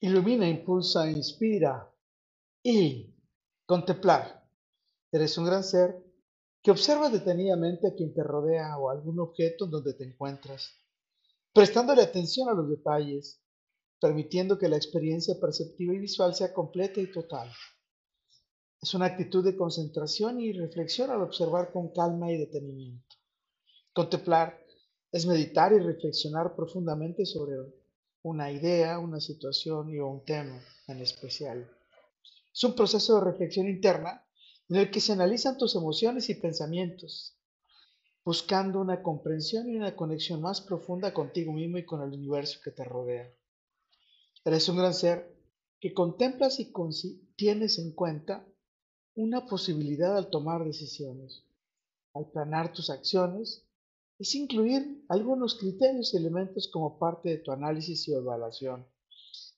Ilumina, impulsa, inspira y contemplar. Eres un gran ser que observa detenidamente a quien te rodea o algún objeto en donde te encuentras, prestándole atención a los detalles, permitiendo que la experiencia perceptiva y visual sea completa y total. Es una actitud de concentración y reflexión al observar con calma y detenimiento. Contemplar es meditar y reflexionar profundamente sobre una idea, una situación y un tema en especial. Es un proceso de reflexión interna en el que se analizan tus emociones y pensamientos, buscando una comprensión y una conexión más profunda contigo mismo y con el universo que te rodea. Eres un gran ser que contemplas y tienes en cuenta una posibilidad al tomar decisiones, al planear tus acciones es incluir algunos criterios y elementos como parte de tu análisis y evaluación,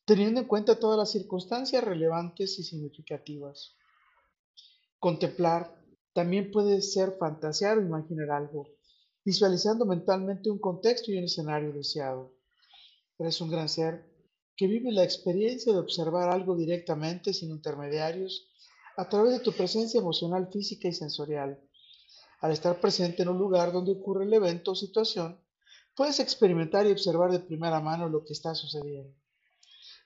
teniendo en cuenta todas las circunstancias relevantes y significativas. Contemplar también puede ser fantasear o imaginar algo, visualizando mentalmente un contexto y un escenario deseado. Eres un gran ser que vive la experiencia de observar algo directamente sin intermediarios a través de tu presencia emocional, física y sensorial al estar presente en un lugar donde ocurre el evento o situación, puedes experimentar y observar de primera mano lo que está sucediendo.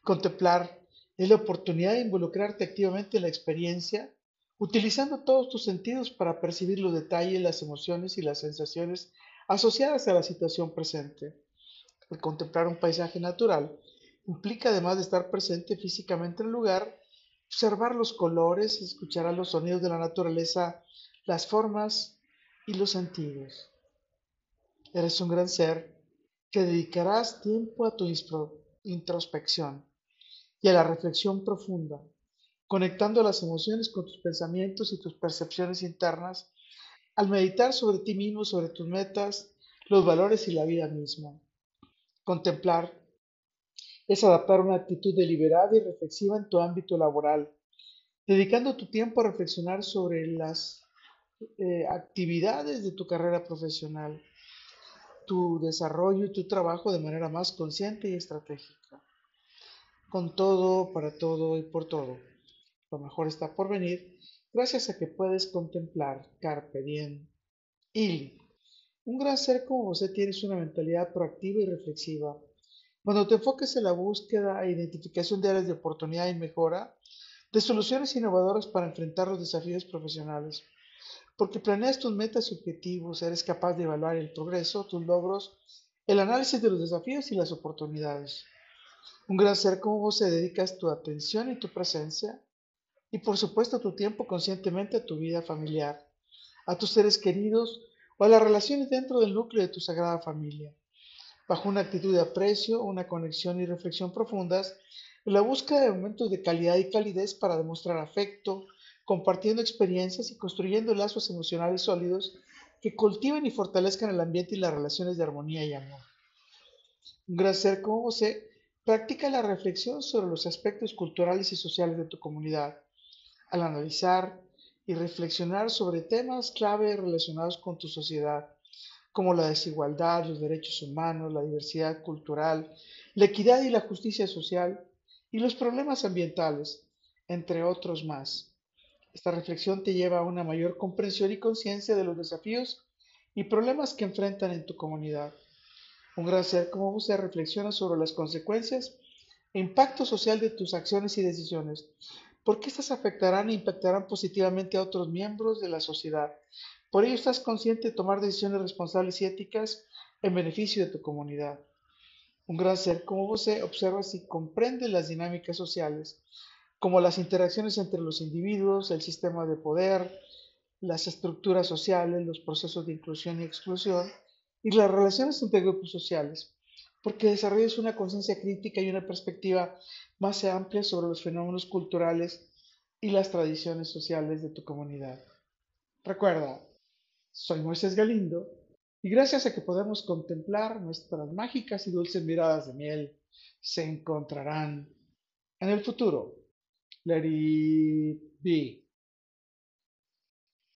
Contemplar es la oportunidad de involucrarte activamente en la experiencia, utilizando todos tus sentidos para percibir los detalles, las emociones y las sensaciones asociadas a la situación presente. El contemplar un paisaje natural implica, además de estar presente físicamente en el lugar, observar los colores, escuchar los sonidos de la naturaleza, las formas y los sentidos. Eres un gran ser que dedicarás tiempo a tu introspección y a la reflexión profunda, conectando las emociones con tus pensamientos y tus percepciones internas al meditar sobre ti mismo, sobre tus metas, los valores y la vida misma. Contemplar es adaptar una actitud deliberada y reflexiva en tu ámbito laboral, dedicando tu tiempo a reflexionar sobre las eh, actividades de tu carrera profesional, tu desarrollo y tu trabajo de manera más consciente y estratégica. Con todo, para todo y por todo. Lo mejor está por venir gracias a que puedes contemplar Carpe Diem. Y un gran ser como usted tienes una mentalidad proactiva y reflexiva. Cuando te enfoques en la búsqueda e identificación de áreas de oportunidad y mejora, de soluciones innovadoras para enfrentar los desafíos profesionales porque planeas tus metas y objetivos, eres capaz de evaluar el progreso, tus logros, el análisis de los desafíos y las oportunidades. Un gran ser como vos se dedicas tu atención y tu presencia y por supuesto tu tiempo conscientemente a tu vida familiar, a tus seres queridos o a las relaciones dentro del núcleo de tu sagrada familia. Bajo una actitud de aprecio, una conexión y reflexión profundas, en la búsqueda de momentos de calidad y calidez para demostrar afecto, compartiendo experiencias y construyendo lazos emocionales sólidos que cultiven y fortalezcan el ambiente y las relaciones de armonía y amor. Gran ser como José practica la reflexión sobre los aspectos culturales y sociales de tu comunidad, al analizar y reflexionar sobre temas clave relacionados con tu sociedad, como la desigualdad, los derechos humanos, la diversidad cultural, la equidad y la justicia social, y los problemas ambientales, entre otros más. Esta reflexión te lleva a una mayor comprensión y conciencia de los desafíos y problemas que enfrentan en tu comunidad. Un gran ser como usted reflexiona sobre las consecuencias e impacto social de tus acciones y decisiones, porque éstas afectarán e impactarán positivamente a otros miembros de la sociedad. Por ello estás consciente de tomar decisiones responsables y éticas en beneficio de tu comunidad. Un gran ser como usted observa y comprende las dinámicas sociales como las interacciones entre los individuos, el sistema de poder, las estructuras sociales, los procesos de inclusión y exclusión y las relaciones entre grupos sociales, porque desarrollas una conciencia crítica y una perspectiva más amplia sobre los fenómenos culturales y las tradiciones sociales de tu comunidad. Recuerda, soy Moisés Galindo y gracias a que podemos contemplar nuestras mágicas y dulces miradas de miel, se encontrarán en el futuro let it be.